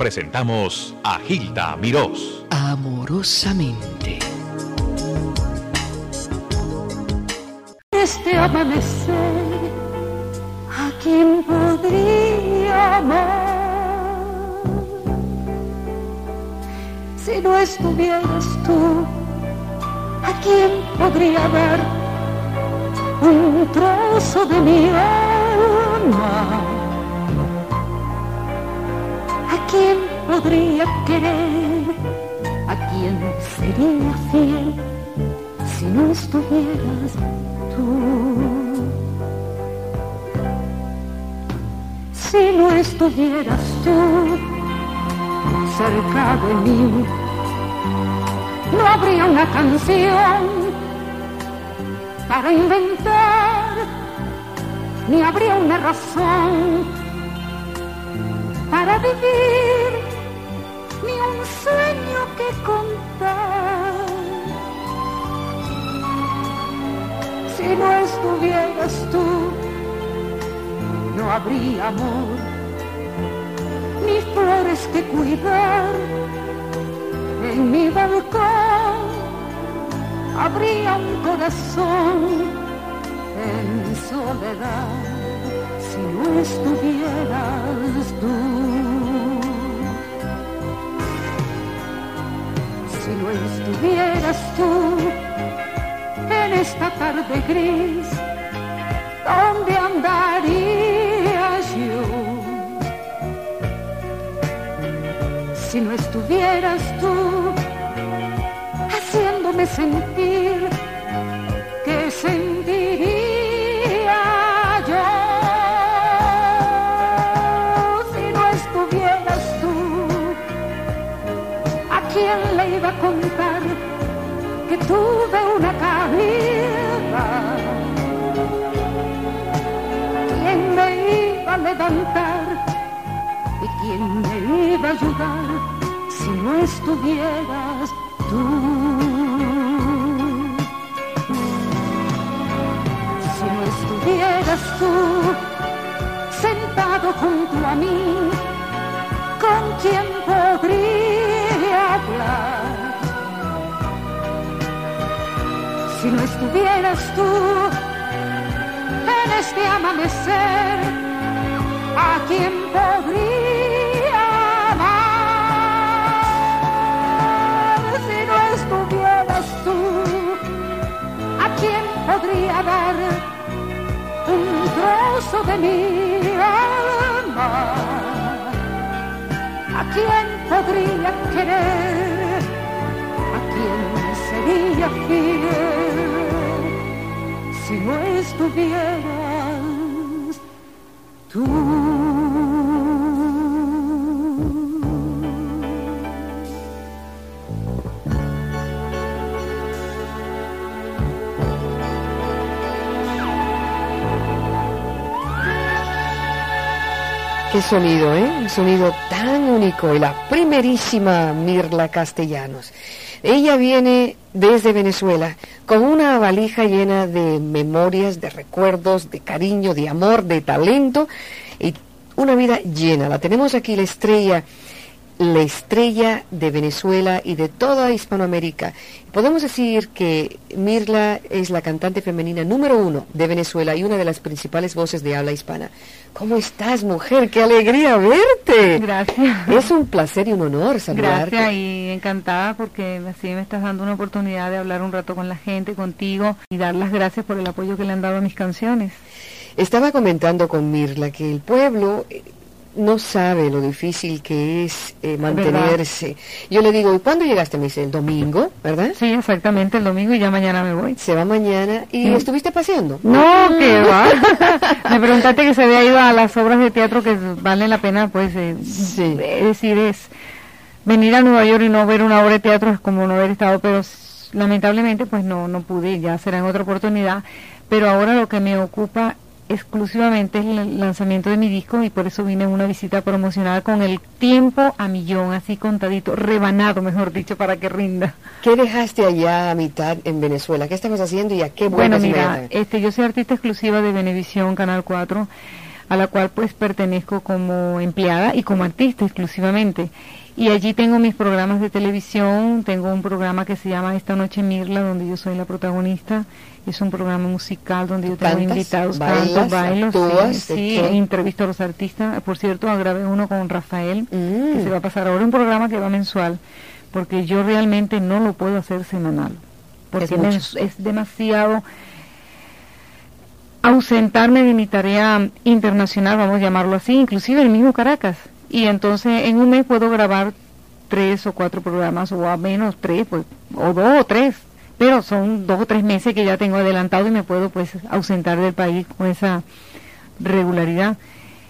presentamos a Gilda Mirós. Amorosamente. Este amanecer, ¿a quién podría amar? Si no estuvieras tú, ¿a quién podría dar un trozo de mi alma? Quién podría querer? ¿A quién sería fiel si no estuvieras tú? Si no estuvieras tú cerca de mí, no habría una canción para inventar, ni habría una razón para vivir, ni un sueño que contar. Si no estuvieras tú, no habría amor, ni flores que cuidar. En mi balcón habría un corazón en soledad no estuvieras tú. Si no estuvieras tú en esta tarde gris, ¿dónde andaría yo? Si no estuvieras tú haciéndome sentir contar que tuve una caída. ¿Quién me iba a levantar y quién me iba a ayudar si no estuvieras tú? Si no estuvieras tú sentado junto a mí, ¿con quién podría si no estuvieras tú en este amanecer, ¿a quién podría amar? Si no estuvieras tú, ¿a quién podría dar un trozo de mi alma? ¿A quién podría querer? ¿A quién sería fiel? Qué sonido, ¿eh? Un sonido tan único. Y la primerísima Mirla Castellanos. Ella viene desde Venezuela con una valija llena de memorias, de recuerdos, de cariño, de amor, de talento y una vida llena. La tenemos aquí la estrella la estrella de Venezuela y de toda Hispanoamérica. Podemos decir que Mirla es la cantante femenina número uno de Venezuela y una de las principales voces de habla hispana. ¿Cómo estás, mujer? ¡Qué alegría verte! Gracias. Es un placer y un honor saludarte. Gracias y encantada porque así me estás dando una oportunidad de hablar un rato con la gente, contigo y dar las gracias por el apoyo que le han dado a mis canciones. Estaba comentando con Mirla que el pueblo no sabe lo difícil que es eh, mantenerse. Yo le digo, ¿y cuándo llegaste? Me dice, el domingo, ¿verdad? Sí, exactamente, el domingo y ya mañana me voy. Se va mañana. ¿Y estuviste paseando? No, que va. me preguntaste que se había ido a las obras de teatro que vale la pena, pues, eh, decir, es venir a Nueva York y no ver una obra de teatro es como no haber estado, pero lamentablemente, pues no, no pude, ya será en otra oportunidad. Pero ahora lo que me ocupa exclusivamente es el lanzamiento de mi disco y por eso vine en una visita promocional con el tiempo a millón, así contadito, rebanado, mejor dicho, para que rinda. ¿Qué dejaste allá a mitad en Venezuela? ¿Qué estabas haciendo y a qué Bueno, mira, este, yo soy artista exclusiva de Venevisión, Canal 4. a la cual pues pertenezco como empleada y como artista exclusivamente. Y allí tengo mis programas de televisión, tengo un programa que se llama Esta Noche Mirla, donde yo soy la protagonista. Es un programa musical donde yo tengo invitados, canto, bailo, sí, entrevisto a los artistas. Por cierto, grabé uno con Rafael, que mm. se va a pasar ahora un programa que va mensual, porque yo realmente no lo puedo hacer semanal, porque es, es demasiado ausentarme de mi tarea internacional, vamos a llamarlo así, inclusive el mismo Caracas. Y entonces en un mes puedo grabar tres o cuatro programas, o a menos tres, pues, o dos o tres, pero son dos o tres meses que ya tengo adelantado y me puedo pues ausentar del país con esa regularidad.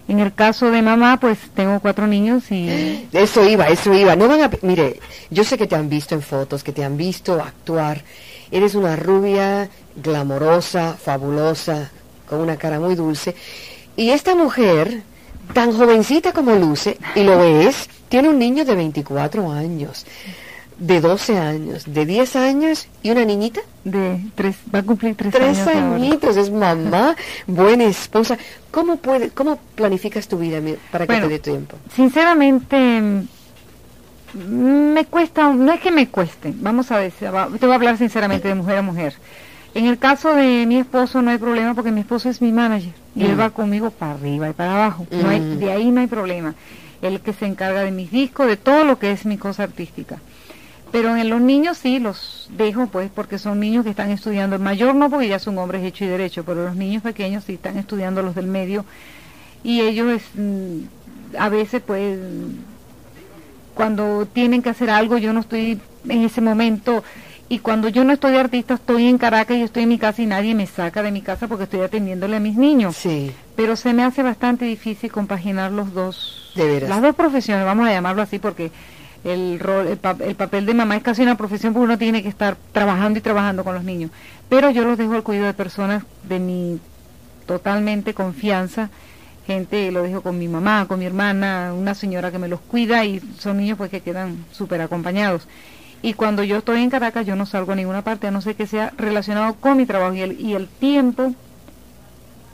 En el caso de mamá, pues tengo cuatro niños y... Eso iba, eso iba. No van a... Mire, yo sé que te han visto en fotos, que te han visto actuar. Eres una rubia, glamorosa, fabulosa, con una cara muy dulce. Y esta mujer, tan jovencita como luce, y lo es, tiene un niño de 24 años, de 12 años, de 10 años y una niñita. De tres, va a cumplir tres, tres añitos, es mamá, buena esposa. ¿Cómo, puede, ¿Cómo planificas tu vida para que te dé tiempo? Sinceramente, me cuesta, no es que me cueste, vamos a decir, te voy a hablar sinceramente de mujer a mujer. En el caso de mi esposo no hay problema porque mi esposo es mi manager y él mm. va conmigo para arriba y para abajo. No hay, mm. de ahí no hay problema. Él que se encarga de mis discos, de todo lo que es mi cosa artística. Pero en los niños sí los dejo pues porque son niños que están estudiando. El mayor no porque ya son hombres hecho y derecho, pero los niños pequeños sí están estudiando los del medio y ellos mm, a veces pues cuando tienen que hacer algo yo no estoy en ese momento y cuando yo no estoy de artista, estoy en Caracas y estoy en mi casa y nadie me saca de mi casa porque estoy atendiéndole a mis niños. Sí. Pero se me hace bastante difícil compaginar los dos. De veras. Las dos profesiones, vamos a llamarlo así porque el rol, el, papel de mamá es casi una profesión porque uno tiene que estar trabajando y trabajando con los niños. Pero yo los dejo al cuidado de personas de mi totalmente confianza gente, lo dejo con mi mamá, con mi hermana, una señora que me los cuida y son niños pues que quedan súper acompañados. Y cuando yo estoy en Caracas, yo no salgo a ninguna parte, a no ser que sea relacionado con mi trabajo. Y el, y el tiempo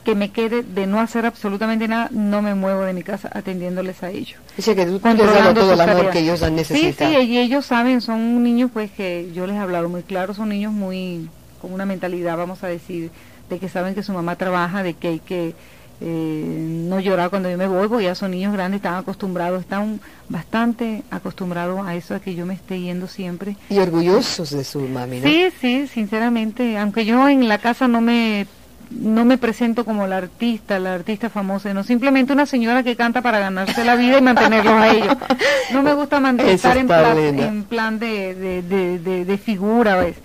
que me quede de no hacer absolutamente nada, no me muevo de mi casa atendiéndoles a ellos. Dice que tú todo el amor que ellos han necesitado. Sí, sí, y ellos saben, son niños pues que yo les he hablado muy claro, son niños muy, con una mentalidad, vamos a decir, de que saben que su mamá trabaja, de que hay que eh, no llorar cuando yo me voy, porque ya son niños grandes, están acostumbrados, están bastante acostumbrados a eso, a que yo me esté yendo siempre. Y orgullosos de su mami, ¿no? Sí, sí, sinceramente, aunque yo en la casa no me no me presento como la artista, la artista famosa, no simplemente una señora que canta para ganarse la vida y mantenerlos a ellos. No me gusta estar en plan, en plan, de, de, de, de figura, ¿ves?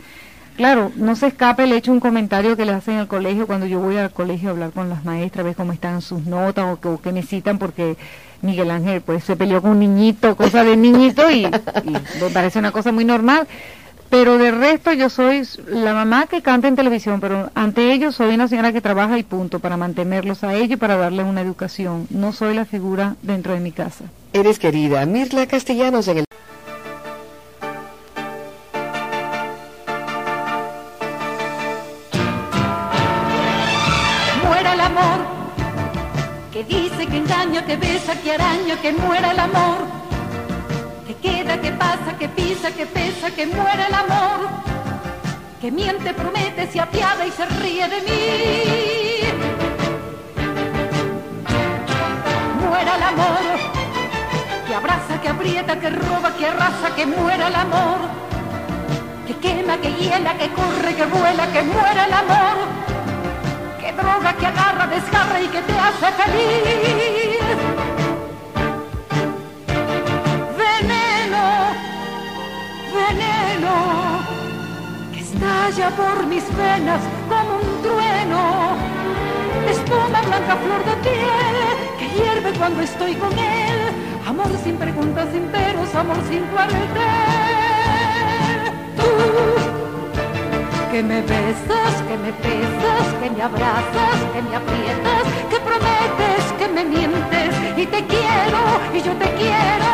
Claro, no se escape el hecho un comentario que le hacen al colegio cuando yo voy al colegio a hablar con las maestras, ver cómo están sus notas o, qué necesitan porque Miguel Ángel pues se peleó con un niñito, cosa de niñito y, me parece una cosa muy normal. Pero de resto yo soy la mamá que canta en televisión, pero ante ellos soy una señora que trabaja y punto, para mantenerlos a ellos y para darles una educación. No soy la figura dentro de mi casa. Eres querida. Mirla Castellanos en el... que besa, que araña, que muera el amor. Que queda, que pasa, que pisa, que pesa, que muera el amor. Que miente, promete, se apiada y se ríe de mí. Muera el amor. Que abraza, que aprieta, que roba, que arrasa, que muera el amor. Que quema, que hiela, que corre, que vuela, que muera el amor que droga que agarra, desgarra y que te hace feliz. Que estalla por mis venas como un trueno. Espuma blanca flor de piel que hierve cuando estoy con él. Amor sin preguntas, sin peros, amor sin cuartel. Tú que me besas, que me pesas, que me abrazas, que me aprietas, que prometes, que me mientes y te quiero y yo te quiero.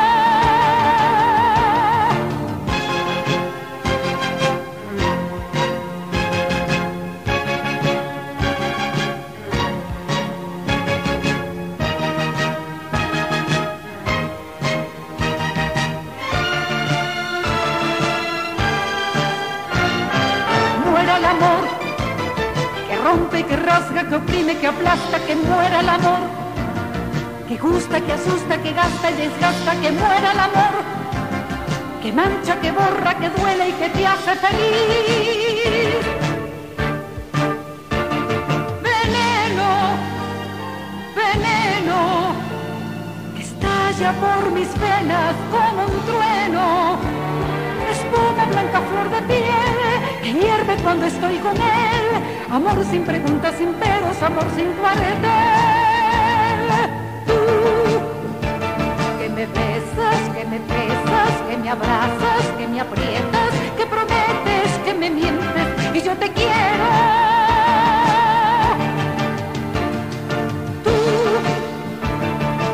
Que aplasta, que muera el amor. Que gusta, que asusta, que gasta y desgasta, que muera el amor. Que mancha, que borra, que duele y que te hace feliz. Veneno, veneno, que estalla por mis venas como un trueno. Espuma blanca flor de piel hierve cuando estoy con él. Amor sin preguntas, sin peros, amor sin cuartel. Tú, que me besas, que me besas, que me abrazas, que me aprietas, que prometes, que me mientes y yo te quiero. Tú,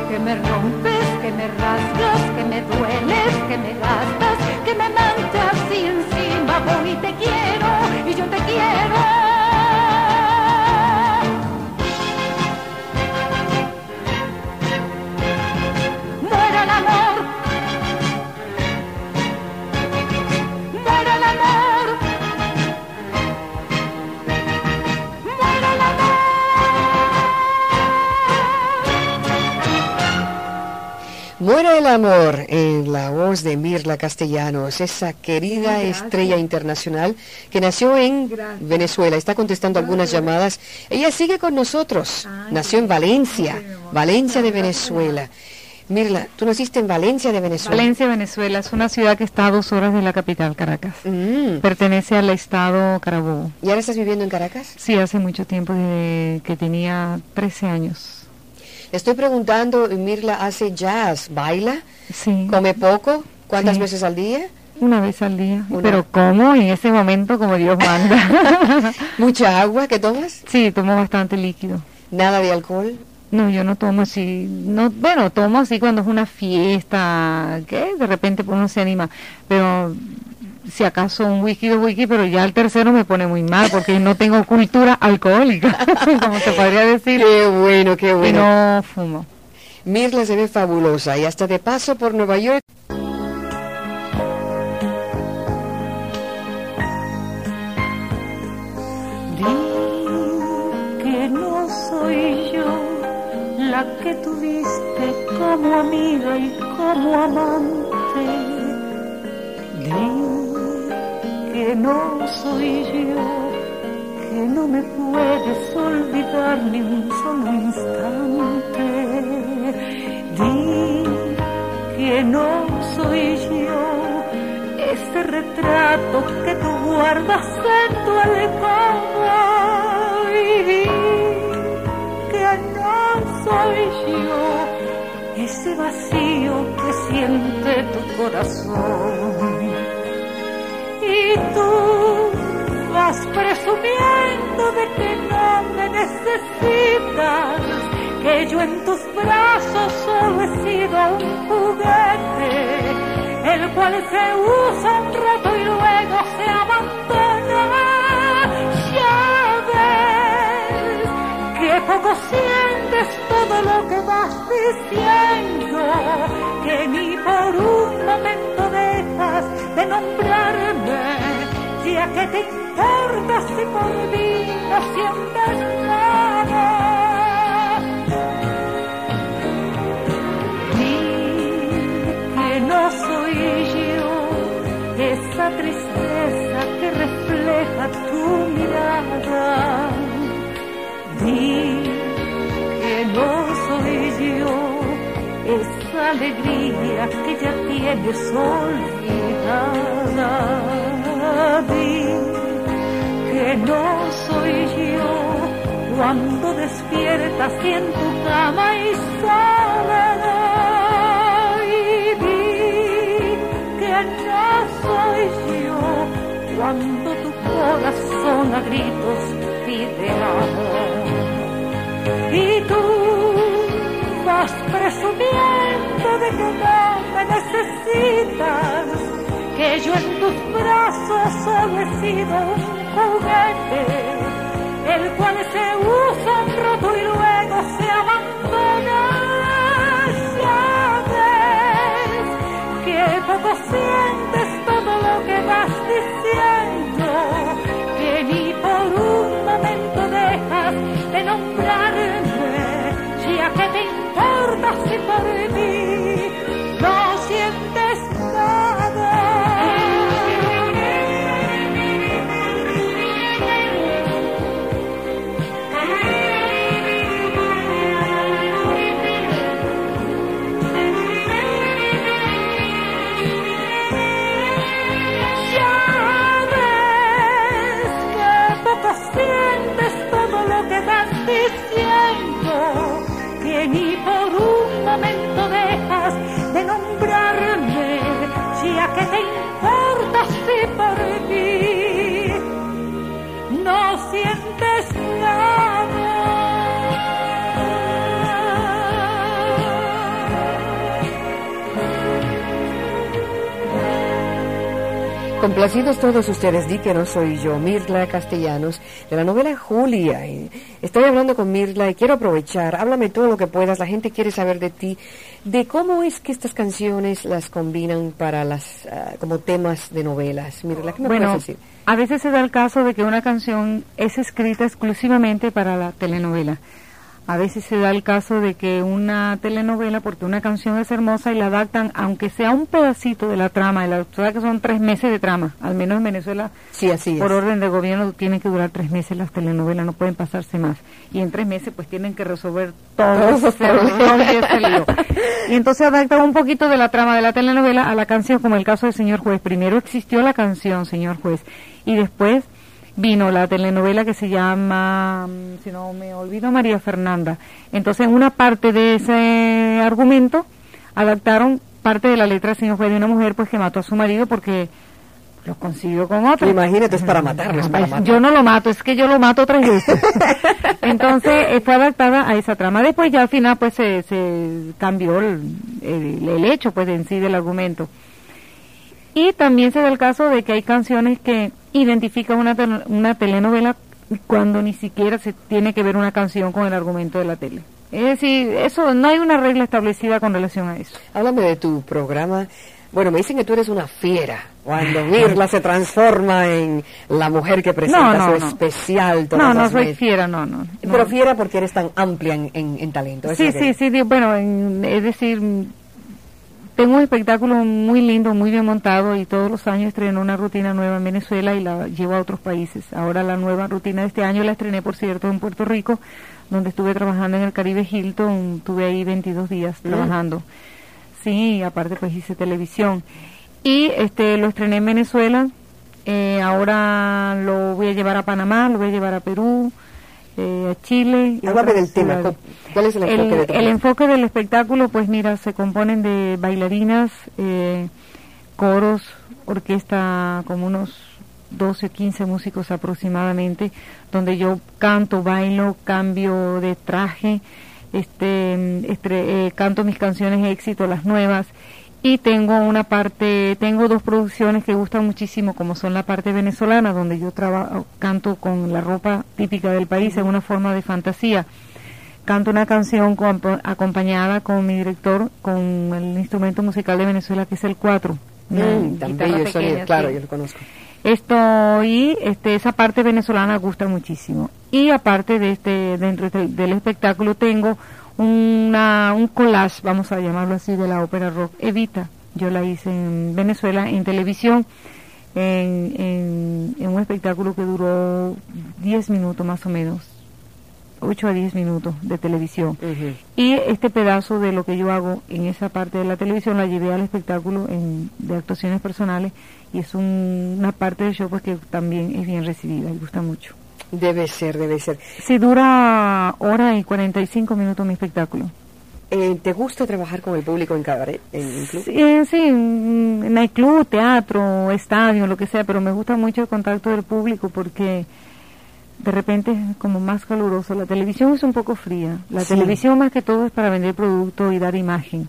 que me rompes, que me rasgas, que me dueles, que me gastas, que me manchas y encima voy y te quiero y yo te quiero. El amor en la voz de Mirla Castellanos, esa querida estrella internacional que nació en Venezuela. Está contestando algunas llamadas. Ella sigue con nosotros. Nació en Valencia, Valencia de Venezuela. Mirla, tú naciste en Valencia de Venezuela. Valencia, Venezuela, es una ciudad que está a dos horas de la capital, Caracas. Mm. Pertenece al estado Carabobo. ¿Y ahora estás viviendo en Caracas? Sí, hace mucho tiempo, desde que tenía 13 años. Estoy preguntando, Mirla hace jazz, baila, Sí, come poco, ¿cuántas Sí. veces al día? una vez al día. Una- Pero ¿cómo? En ese momento, como Dios manda. ¿Mucha agua que tomas? sí, tomo bastante líquido. ¿Nada de alcohol? No, yo no tomo así, no, bueno, tomo así cuando es una fiesta, que de repente pues, uno se anima, pero si acaso un whisky, dos whisky, pero ya el tercero me pone muy mal porque no tengo cultura alcohólica, como se podría decir, Qué bueno, qué y bueno. no fumo. Mirla se ve fabulosa y hasta de paso por Nueva York. Di que no soy yo la que tuviste como amiga y como amante. Di que no soy yo, que no me puedes olvidar ni un solo instante. Di que no soy yo ese retrato que tú guardas en tu alcoba y que no soy yo ese vacío que siente tu corazón tú vas presumiendo de que no me necesitas que yo en tus brazos solo he sido un juguete el cual se usa un rato y luego se abandona. Ya ves que poco sientes todo lo que vas diciendo, que ni por un momento dejas de nombrarme, ya que te si por mí no sientes nada. Di que no soy yo esa tristeza que refleja tu mirada. Di que no soy yo esa alegría que ya tienes olvidada. Di que no soy yo cuando despiertas en tu cama y soledad y vi que no soy yo cuando tu corazón a gritos pide amor. Y tú vas presumiendo de que no me necesitas que yo en tus brazos he sido un juguete, el cual se usa roto y luego se abandona. Ya ves que poco sientes todo lo que vas diciendo, que ni por un momento dejas de nombrarme, ya que te importa si por mí. Complacidos todos ustedes, di que no soy yo, Mirla Castellanos, de la novela Julia. estoy hablando con Mirla y quiero aprovechar, háblame todo lo que puedas, la gente quiere saber de ti, de cómo es que estas canciones las combinan para las, ah, como temas de novelas. Mirla, ¿qué me bueno, puedes decir? A veces se da el caso de que una canción es escrita exclusivamente para la telenovela. A veces se da el caso de que una telenovela, porque una canción es hermosa y la adaptan, aunque sea un pedacito de la trama, y la que son tres meses de trama, al menos en Venezuela, sí, así por orden de gobierno tienen que durar tres meses las telenovelas, no pueden pasarse más. Y en tres meses pues tienen que resolver todo ese, lío. Y entonces adaptan un poquito de la trama de la telenovela a la canción, como el caso del señor juez. Primero existió la canción, señor juez, y después vino la telenovela que se llama, mm, si no me olvido, María Fernanda. Entonces, en una parte de ese argumento adaptaron parte de la letra, señor fue de una mujer pues que mató a su marido porque lo consiguió con otro. Imagínate, es para matarlo. Yo no lo mato, es que yo lo mato tres veces. Entonces fue adaptada a esa trama. Después ya al final pues se, se cambió el, el, hecho pues en sí del argumento. Y también se da el caso de que hay canciones que identifican una, una telenovela cuando ni siquiera se tiene que ver una canción con el argumento de la tele. Es decir, eso no hay una regla establecida con relación a eso. Háblame de tu programa. Bueno, me dicen que tú eres una fiera cuando Mirla se transforma en la mujer que presenta su especial. no, no soy fiera, no, no, Pero fiera porque eres tan amplia en, en, talento. Sí, sí, sí, bueno, es decir, tengo un espectáculo muy lindo, muy bien montado y todos los años estreno una rutina nueva en Venezuela y la llevo a otros países. Ahora la nueva rutina de este año la estrené, por cierto, en Puerto Rico, donde estuve trabajando en el Caribe Hilton, tuve ahí 22 días mm. trabajando. Sí, aparte pues hice televisión. Y este lo estrené en Venezuela, eh, ahora lo voy a llevar a Panamá, lo voy a llevar a Perú, eh, a Chile. Y del tema. ¿Cuál es el enfoque? El, enfoque del espectáculo, pues mira, se componen de bailarinas, eh, coros, orquesta, como unos 12, 15 músicos aproximadamente, donde yo canto, bailo, cambio de traje, este, este canto mis canciones éxito, las nuevas y tengo una parte, tengo dos producciones que gustan muchísimo, como son la parte venezolana, donde yo trabajo, canto con la ropa típica del país en una forma de fantasía. Canto una canción acompañada con mi director, con el instrumento musical de Venezuela, que es el cuatro. Mm, claro, yo lo conozco. Esto y este, esa parte venezolana gusta muchísimo. Y aparte de este, dentro del espectáculo tengo una, un collage, vamos a llamarlo así, de la ópera rock Evita. Yo la hice en Venezuela en televisión, en, en, un espectáculo que duró 10 minutos más o menos, 8 a 10 minutos de televisión. Y este pedazo de lo que yo hago en esa parte de la televisión la llevé al espectáculo en, de actuaciones personales y es una parte del show pues que también es bien recibida y gusta mucho. Debe ser, debe ser. Si dura hora y 45 minutos mi espectáculo. Eh, ¿Te gusta trabajar con el público en cabaret, en, club? Sí, eh, sí, en el club, teatro, estadio, lo que sea, pero me gusta mucho el contacto del público porque de repente es como más caluroso. La televisión es un poco fría. La televisión más que todo es para vender producto y dar imagen.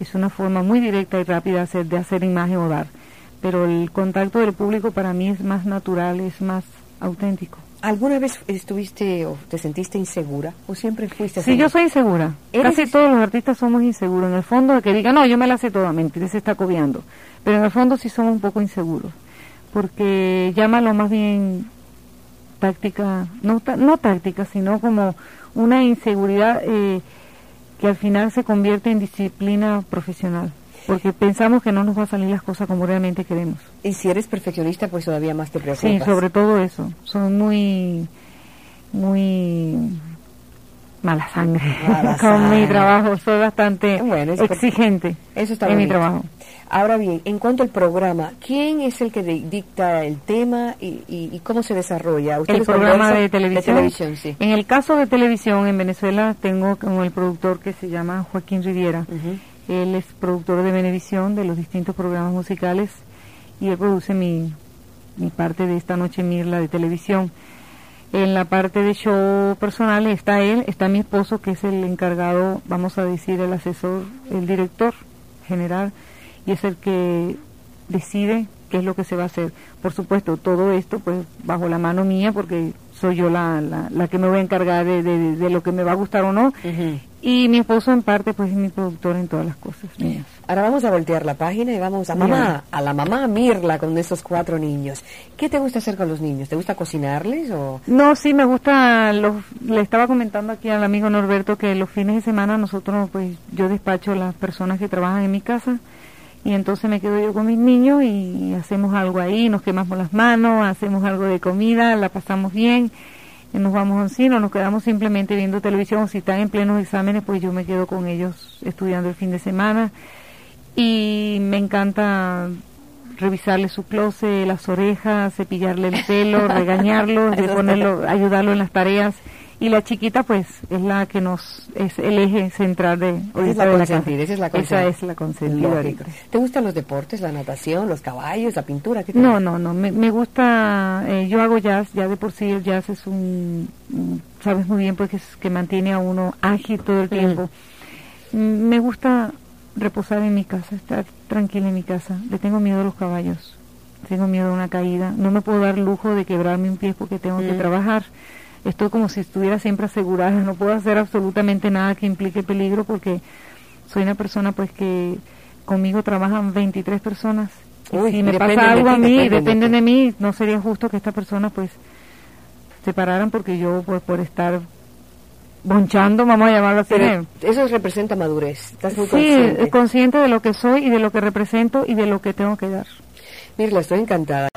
Es una forma muy directa y rápida de hacer, de hacer imagen o dar. Pero el contacto del público para mí es más natural, es más auténtico. ¿Alguna vez estuviste o te sentiste insegura o siempre fuiste Sí, yo soy insegura. Casi todos los artistas somos inseguros. En el fondo, de que diga, no, yo me la sé toda, mentira, se está cobiando. Pero en el fondo sí somos un poco inseguros. Porque llámalo más bien táctica, no, no táctica, sino como una inseguridad eh, que al final se convierte en disciplina profesional porque pensamos que no nos va a salir las cosas como realmente queremos. Y si eres perfeccionista, pues todavía más te preocupas. Sí, sobre todo eso. Son muy, muy mala sangre con mi trabajo. Soy bastante exigente eso está en mi trabajo. Ahora bien, en cuanto al programa, ¿quién es el que dicta el tema y, cómo se desarrolla? El programa de televisión. sí. En el caso de televisión en Venezuela tengo como el productor que se llama Joaquín Riviera. Él es productor de Venevisión, de los distintos programas musicales, y él produce mi, mi parte de esta noche Mirla de televisión. En la parte de show personal está él, está mi esposo, que es el encargado, vamos a decir, el asesor, el director general, y es el que decide qué es lo que se va a hacer. Por supuesto, todo esto pues bajo la mano mía, porque soy yo la, la, que me voy a encargar de, de, lo que me va a gustar o no. Y mi esposo en parte pues es mi productor en todas las cosas mías. Ahora vamos a voltear la página y vamos a mamá, a la mamá Mirla con esos cuatro niños. ¿Qué te gusta hacer con los niños? ¿Te gusta cocinarles o...? No, sí, me gusta, los, le estaba comentando aquí al amigo Norberto que los fines de semana nosotros pues yo despacho a las personas que trabajan en mi casa y entonces me quedo yo con mis niños y hacemos algo ahí, nos quemamos las manos, hacemos algo de comida, la pasamos bien, nos vamos a un cine, nos quedamos simplemente viendo televisión, o si están en plenos exámenes, pues yo me quedo con ellos estudiando el fin de semana. Y me encanta revisarle su closet, las orejas, cepillarle el pelo, regañarlo, de ponerlo, ayudarlo en las tareas y la chiquita pues es la que nos es el eje central de esa es la consentida, esa es la consentida. Esa es la consentida. ¿Te gustan los deportes, la natación, los caballos, la pintura? no, no, no, me, me gusta, eh, yo hago jazz, ya de por sí el jazz es un, sabes muy bien porque es que mantiene a uno ágil todo el tiempo. Mm, me gusta reposar en mi casa, estar tranquila en mi casa. Le tengo miedo a los caballos, tengo miedo a una caída. No me puedo dar lujo de quebrarme un pie porque tengo que trabajar estoy como si estuviera siempre asegurada, no puedo hacer absolutamente nada que implique peligro porque soy una persona pues que conmigo trabajan 23 personas. y si me pasa algo a mí, dependen de, mí, no sería justo que esta persona pues se pararan porque yo pues por estar bonchando, vamos a llamarlo así. eso representa madurez, estás muy sí, consciente. consciente de lo que soy y de lo que represento y de lo que tengo que dar. Mirla, estoy encantada.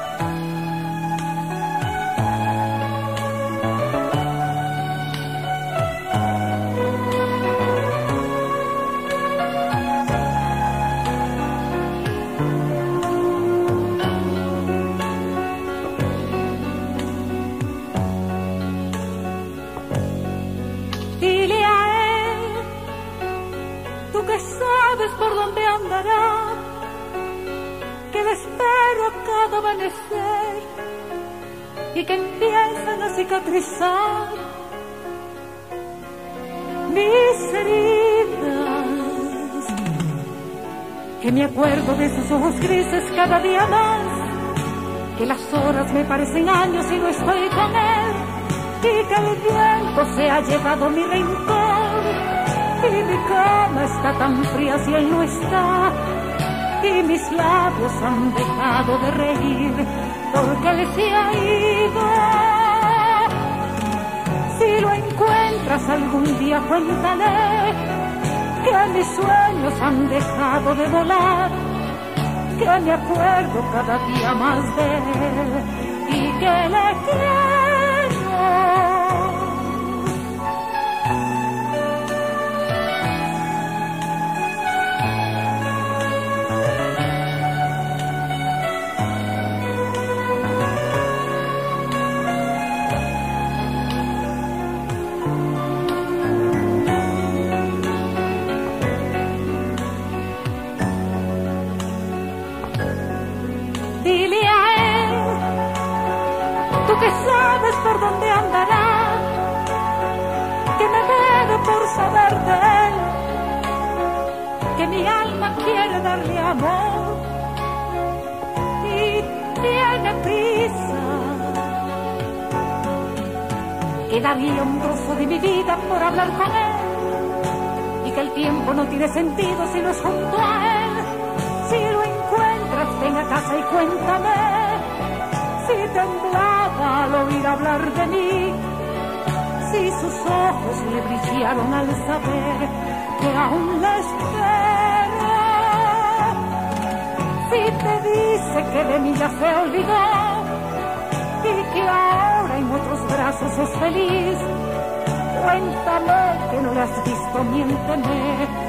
Cicatrizar mis heridas. Que me acuerdo de sus ojos grises cada día más, que las horas me parecen años y no estoy con él, y que el viento se ha llevado mi rencor, y mi cama está tan fría si él no está y mis labios han dejado de reír porque él se ha ido. Si lo encuentras algún día, cuéntale que mis sueños han dejado de volar, que me acuerdo cada día más de él y que le quiero. Junto a él. Si lo encuentras, ven a casa y cuéntame si temblaba al oír hablar de mí, si sus ojos le brillaron al saber aún la espera. Si te dice que de mí ya se olvidó y que ahora en otros brazos es feliz, cuéntame que no la has visto, miénteme